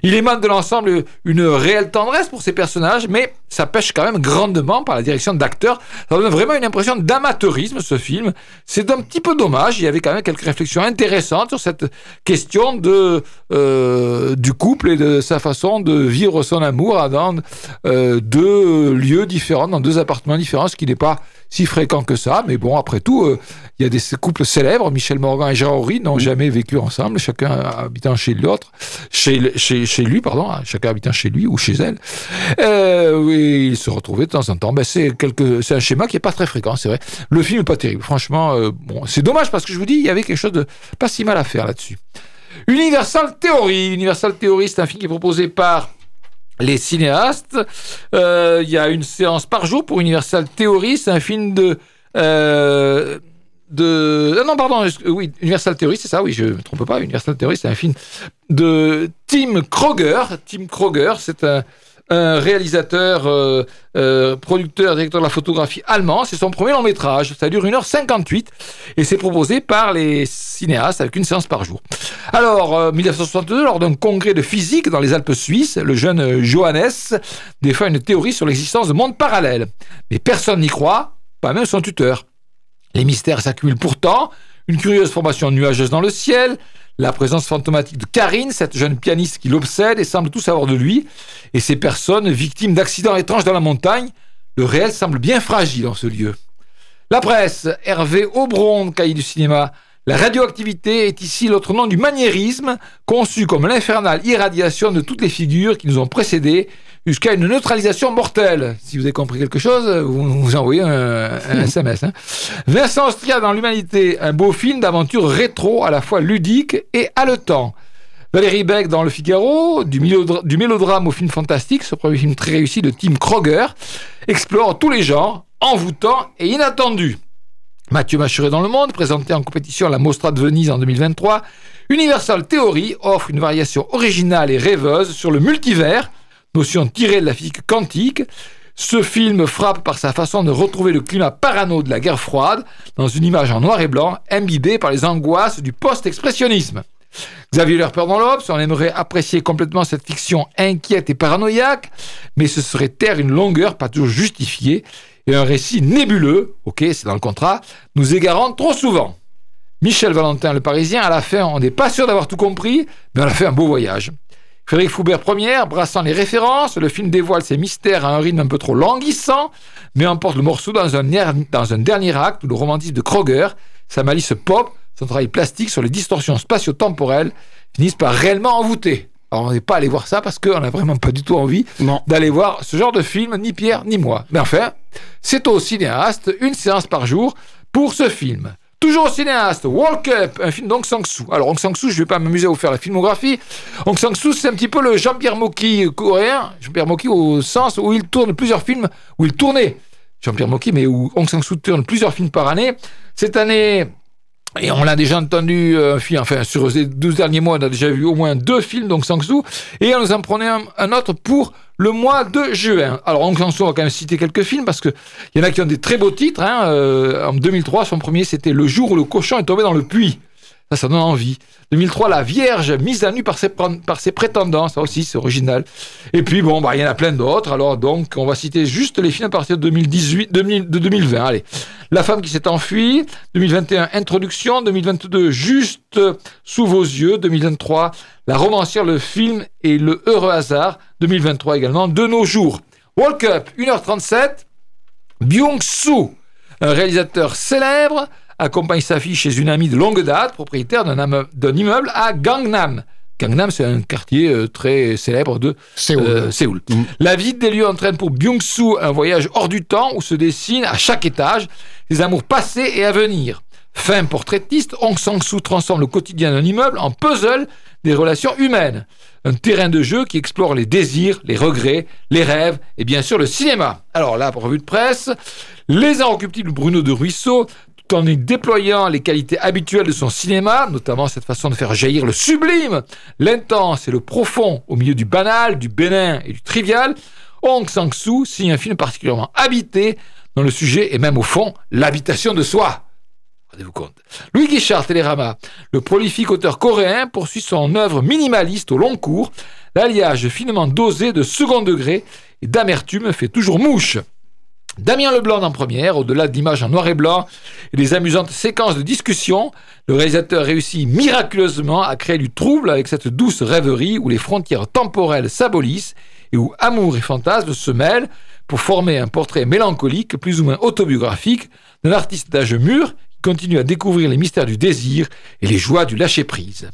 Il émane de l'ensemble une réelle tendresse pour ces personnages, mais ça pêche quand même grandement par la direction d'acteurs. Ça donne vraiment une impression d'amateurisme, ce film. C'est un petit peu dommage. Il y avait quand même quelques réflexions intéressantes sur cette question de, euh, du couple et de sa façon de vivre son amour dans euh, deux lieux différents, dans deux appartements différents, ce qui n'est pas si fréquent que ça. Mais bon, après tout, euh, il y a des couples célèbres. Michel Morgan et Jean Horry n'ont jamais vécu ensemble, chacun habitant chez l'autre, chez, chez, chez lui, pardon, hein, chacun habitant chez lui ou chez elle. Euh, oui, ils se retrouvaient de temps en temps. Ben, c'est quelque, c'est un schéma qui est pas très fréquent, c'est vrai. Le film est pas terrible, franchement. euh, bon, c'est dommage parce que je vous dis, il y avait quelque chose de pas si mal à faire là-dessus. Universal Theory. Universal Theory, c'est un film qui est proposé par les cinéastes. Euh, Il y a une séance par jour pour Universal Theory. C'est un film de. euh, de ah non pardon euh, oui Universal Theory c'est ça oui je me trompe pas Universal Theory c'est un film de Tim Kroger Tim Kroger c'est un un réalisateur, euh, euh, producteur, directeur de la photographie allemand. C'est son premier long métrage. Ça dure 1h58 et c'est proposé par les cinéastes avec une séance par jour. Alors, 1962, lors d'un congrès de physique dans les Alpes suisses, le jeune Johannes défend une théorie sur l'existence de mondes parallèles. Mais personne n'y croit, pas même son tuteur. Les mystères s'accumulent pourtant, une curieuse formation nuageuse dans le ciel, la présence fantomatique de Karine, cette jeune pianiste qui l'obsède et semble tout savoir de lui, et ces personnes victimes d'accidents étranges dans la montagne, le réel semble bien fragile en ce lieu. La presse, Hervé Aubron, cahier du cinéma, la radioactivité est ici l'autre nom du maniérisme, conçu comme l'infernale irradiation de toutes les figures qui nous ont précédés jusqu'à une neutralisation mortelle. Si vous avez compris quelque chose, vous vous envoyez un, SMS. Hein. Vincent Ostria dans l'humanité, un beau film d'aventure rétro, à la fois ludique et haletant. Valérie Beck dans Le Figaro, du, du mélodrame au film fantastique, ce premier film très réussi de Tim Kroger, explore tous les genres, envoûtants et inattendus. Mathieu Machuret dans Le Monde, présenté en compétition à la Mostra de Venise en 2023, Universal Theory offre une variation originale et rêveuse sur le multivers, notion tirée de la physique quantique. Ce film frappe par sa façon de retrouver le climat parano de la guerre froide dans une image en noir et blanc imbibée par les angoisses du post-expressionnisme. Xavier Lerper dans l'Obs, on aimerait apprécier complètement cette fiction inquiète et paranoïaque, mais ce serait taire une longueur pas toujours justifiée et un récit nébuleux, ok, c'est dans le contrat, nous égarant trop souvent. Michel Valentin, le Parisien, à la fin, on n'est pas sûr d'avoir tout compris, mais on a fait un beau voyage. Frédéric Foubert première, brassant les références, le film dévoile ses mystères à un rythme un peu trop languissant, mais emporte le morceau dans un, dans un dernier acte où le romantisme de Kroger, sa malice pop, son travail plastique sur les distorsions spatio-temporelles finissent par réellement envoûter. Alors on n'est pas allé voir ça parce qu'on n'a vraiment pas du tout envie d'aller voir ce genre de film, ni Pierre ni moi. Mais enfin, c'est au cinéaste, une séance par jour pour ce film. Toujours au cinéaste, Walk Up, un film d'Ong Sang-soo. Alors, Ong Sang-soo, je ne vais pas m'amuser à vous faire la filmographie. Ong Sang-soo, c'est un petit peu le Jean-Pierre Mocky coréen. Jean-Pierre Mocky au sens où il tourne plusieurs films, où il tournait. Jean-Pierre Mocky, mais où Ong Sang-soo tourne plusieurs films par année. Cette année, et on l'a déjà entendu, euh, enfin, sur les 12 derniers mois, on a déjà vu au moins deux films d'Ong Sang-soo, et on nous en prenait un, autre pour le mois de juin. Alors, Ong Sang-soo a quand même cité quelques films, parce qu'il y en a qui ont des très beaux titres. Hein, euh, en 2003, son premier, c'était Le jour où le cochon est tombé dans le puits. Ça, ça donne envie. 2003, La Vierge mise à nu par ses, par ses prétendants. Ça aussi, c'est original. Et puis, bon, bah, il y en a plein d'autres. Alors, donc, on va citer juste les films à partir de 2018, de 2020. Allez. La femme qui s'est enfuie. 2021, Introduction. 2022, Juste sous vos yeux. 2023, La romancière, le film et le heureux hasard. 2023 également, De nos jours. Walk Up, 1h37. Byung-soo, un réalisateur célèbre accompagne sa fille chez une amie de longue date, propriétaire d'un immeuble à Gangnam. Gangnam, c'est un quartier euh, très célèbre de Séoul. Euh, mm. La visite des lieux entraîne pour Byung-soo un voyage hors du temps où se dessinent à chaque étage les amours passés et à venir. Fin portraitiste, Hong Sang-soo transforme le quotidien d'un immeuble en puzzle des relations humaines. Un terrain de jeu qui explore les désirs, les regrets, les rêves et bien sûr le cinéma. Alors là, pour revue de presse, les inrecuptibles Bruno de Ruisseau en déployant les qualités habituelles de son cinéma, notamment cette façon de faire jaillir le sublime, l'intense et le profond au milieu du banal, du bénin et du trivial, Hong Sang-soo signe un film particulièrement habité dont le sujet est même au fond l'habitation de soi. Rendez-vous compte. Louis Guichard, Télérama, le prolifique auteur coréen, poursuit son œuvre minimaliste au long cours. L'alliage finement dosé de second degré et d'amertume fait toujours mouche. Damien Leblanc en première, au-delà d'images en noir et blanc et des amusantes séquences de discussion, le réalisateur réussit miraculeusement à créer du trouble avec cette douce rêverie où les frontières temporelles s'abolissent et où amour et fantasme se mêlent pour former un portrait mélancolique, plus ou moins autobiographique, d'un artiste d'âge mûr qui continue à découvrir les mystères du désir et les joies du lâcher-prise.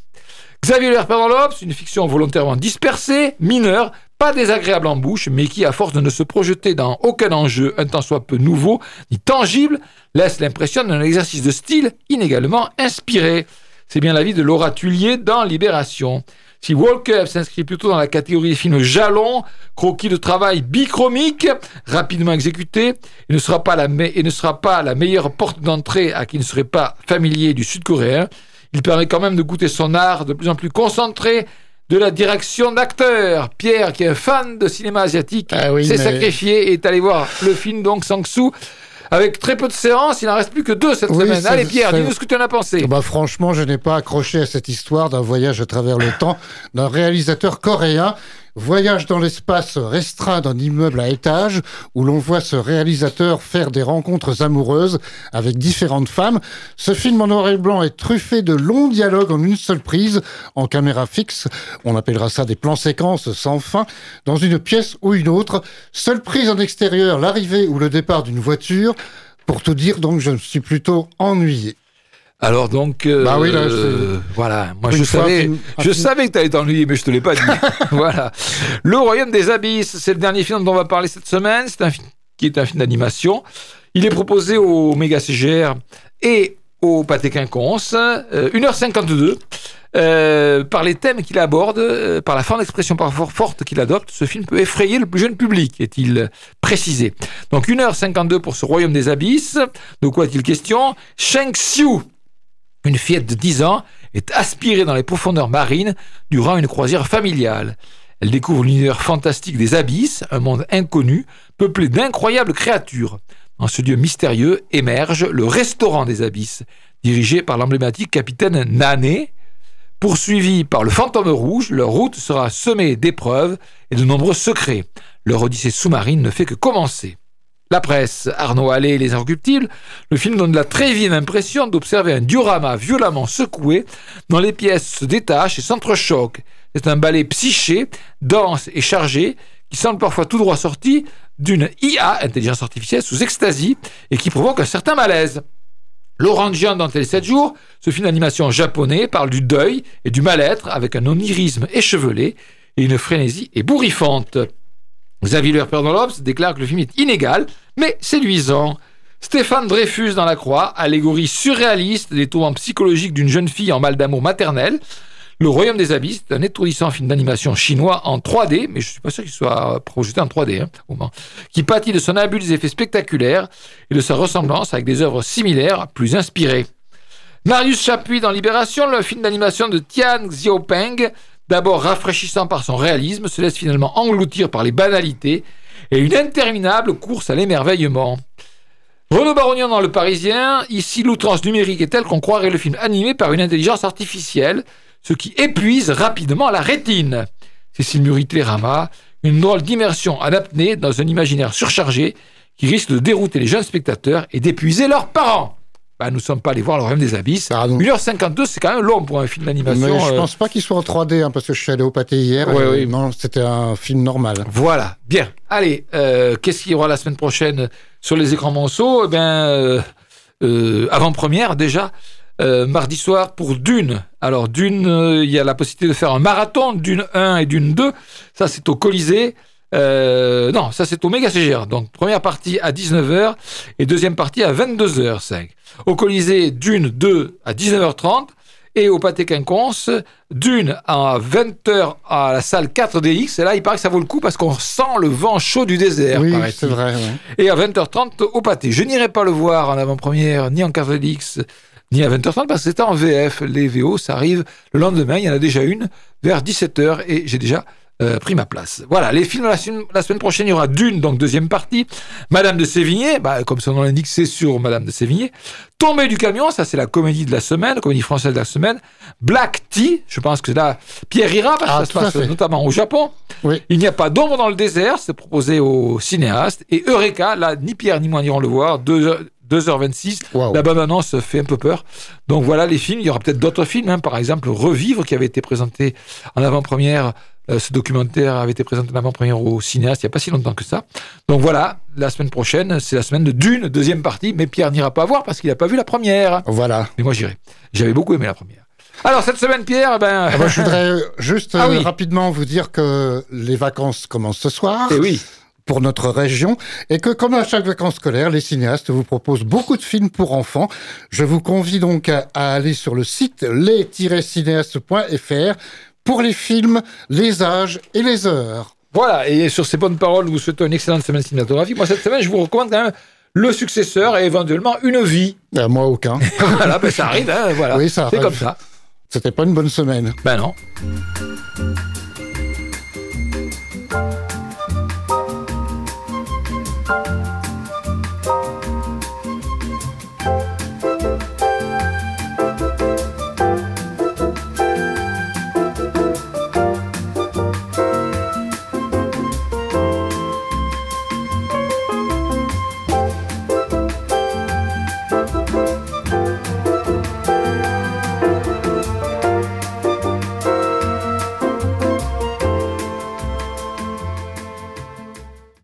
Xavier Lerper dans une fiction volontairement dispersée, mineure, pas désagréable en bouche, mais qui, à force de ne se projeter dans aucun enjeu un tant soit peu nouveau ni tangible, laisse l'impression d'un exercice de style inégalement inspiré. C'est bien l'avis de Laura Tullier dans Libération. Si Walker s'inscrit plutôt dans la catégorie des films jalons, croquis de travail bichromique, rapidement exécutés, et et ne sera pas la meilleure porte d'entrée à qui ne serait pas familier du sud-coréen, il permet quand même de goûter son art de plus en plus concentré, de la direction d'acteur. Pierre, qui est un fan de cinéma asiatique, Ah oui, s'est mais- sacrifié et est allé voir le film donc Sang-Soo. Avec très peu de séances, il n'en reste plus que deux cette Oui, semaine. Allez Pierre, dis-nous ce que tu en as pensé. Bah, franchement, je n'ai pas accroché à cette histoire d'un voyage à travers le temps d'un réalisateur coréen. Voyage dans l'espace restreint d'un immeuble à étage où l'on voit ce réalisateur faire des rencontres amoureuses avec différentes femmes. Ce film en noir et blanc est truffé de longs dialogues en une seule prise, en caméra fixe. On appellera ça des plans séquences sans fin, dans une pièce ou une autre. Seule prise en extérieur, l'arrivée ou le départ d'une voiture. Pour tout dire, donc, je me suis plutôt ennuyé. Alors donc, euh, Bah oui, là, euh, voilà, moi je savais, je savais que tu allais t'ennuyer, mais je te l'ai pas dit. voilà. Le Royaume des Abysses, c'est le dernier film dont on va parler cette semaine. C'est un film qui est un film d'animation. Il est proposé au Méga CGR et au Pâté Quinconce, euh, 1h52. Euh, par les thèmes qu'il aborde, euh, par la forme d'expression parfois forte qu'il adopte, ce film peut effrayer le plus jeune public, est-il précisé. Donc 1h52 pour ce Royaume des Abysses. De quoi est-il question? Sheng Xiu, une fillette de 10 ans est aspirée dans les profondeurs marines durant une croisière familiale. Elle découvre l'univers fantastique des abysses, un monde inconnu, peuplé d'incroyables créatures. Dans ce lieu mystérieux émerge le restaurant des abysses, dirigé par l'emblématique capitaine Nané. Poursuivis par le fantôme rouge, leur route sera semée d'épreuves et de nombreux secrets. Leur odyssée sous-marine ne fait que commencer. La presse, Arnaud Allais et les Incorruptibles, le film donne la très vive impression d'observer un diorama violemment secoué dont les pièces se détachent et s'entrechoquent. C'est un ballet psyché, dense et chargé, qui semble parfois tout droit sorti d'une IA, intelligence artificielle, sous extasie, et qui provoque un certain malaise. Laurent Gian dans Télé 7 jours, ce film d'animation japonais parle du deuil et du mal-être avec un onirisme échevelé et une frénésie ébouriffante. Xavier Le Lobs déclare que le film est inégal, mais séduisant. Stéphane Dreyfus dans La Croix, allégorie surréaliste des tourments psychologiques d'une jeune fille en mal d'amour maternel. Le Royaume des Abysses un étourdissant film d'animation chinois en 3D, mais je suis pas sûr qu'il soit projeté en 3D, hein, au moins, qui pâtit de son abus des effets spectaculaires et de sa ressemblance avec des œuvres similaires plus inspirées. Marius Chapuis dans Libération, le film d'animation de Tian Xiaopeng, d'abord rafraîchissant par son réalisme, se laisse finalement engloutir par les banalités et une interminable course à l'émerveillement. Renaud Barognan dans Le Parisien, ici l'outrance numérique est telle qu'on croirait le film animé par une intelligence artificielle, ce qui épuise rapidement la rétine. Cécile Murité-Rama, une drôle d'immersion en dans un imaginaire surchargé qui risque de dérouter les jeunes spectateurs et d'épuiser leurs parents. Bah, nous ne sommes pas allés voir le Royaume des Abysses. Ah, non. 1h52, c'est quand même long pour un film d'animation. Mais je euh, pense pas qu'il soit en 3D, hein, parce que je suis allé au pâté hier. Ouais, et ouais. Non, c'était un film normal. Voilà, bien. Allez, euh, qu'est-ce qu'il y aura la semaine prochaine sur les écrans monceaux? Eh bien, euh, euh, avant-première déjà, euh, mardi soir pour Dune. Alors, Dune, euh, il y a la possibilité de faire un marathon, Dune 1 et Dune 2. Ça, c'est au Colisée. Euh, non, ça c'est au Méga CGR. Donc première partie à 19h et deuxième partie à 22h05. Au Colisée, Dune 2 à 19h30 et au Pâté Quinconce, Dune à 20h à la salle 4DX. Et là, il paraît que ça vaut le coup parce qu'on sent le vent chaud du désert. oui, c'est vrai. ouais. Et à 20h30 au Pâté. Je n'irai pas le voir en avant-première, ni en 4DX, ni à 20h30 parce que c'est en VF. Les VO, ça arrive le lendemain. Il y en a déjà une vers 17h et j'ai déjà euh, pris ma place. Voilà, les films la, semaine- la semaine prochaine, il y aura Dune, donc deuxième partie. Madame de Sévigné, bah, comme son nom l'indique, c'est sur Madame de Sévigné. Tombée du camion, ça c'est la comédie de la semaine, comédie française de la semaine. Black Tea, je pense que là, Pierre ira, parce que Ah, ça se passe notamment au Japon. Oui. Il n'y a pas d'ombre dans le désert, c'est proposé aux cinéastes. Et Eureka, là, ni Pierre ni moi n'iront le voir, 2h, 2h26. Waouh. La bande-annonce fait un peu peur. Donc voilà les films. Il y aura peut-être d'autres films, hein. par exemple Revivre, qui avait été présenté en avant-première. Euh, ce documentaire avait été présenté en avant-première au cinéaste il n'y a pas si longtemps que ça. Donc voilà, la semaine prochaine, c'est la semaine de Dune, deuxième partie. Mais Pierre n'ira pas voir parce qu'il n'a pas vu la première. Voilà. Mais moi j'irai. J'avais beaucoup aimé la première. Alors cette semaine, Pierre, eh ben. Ah bah, je voudrais juste Ah euh, oui. rapidement vous dire que les vacances commencent ce soir Eh oui. pour notre région et que comme à chaque vacances scolaires, les cinéastes vous proposent beaucoup de films pour enfants. Je vous convie donc à, à aller sur le site les-cinéastes.fr pour les films, les âges et les heures. Voilà, et sur ces bonnes paroles, vous souhaitons une excellente semaine cinématographique. Moi, cette semaine, je vous recommande le successeur et éventuellement une vie. Ah, moi, aucun. voilà, ben, ça arrive, hein, voilà. Oui, ça C'est comme ça. C'était pas une bonne semaine. Ben non.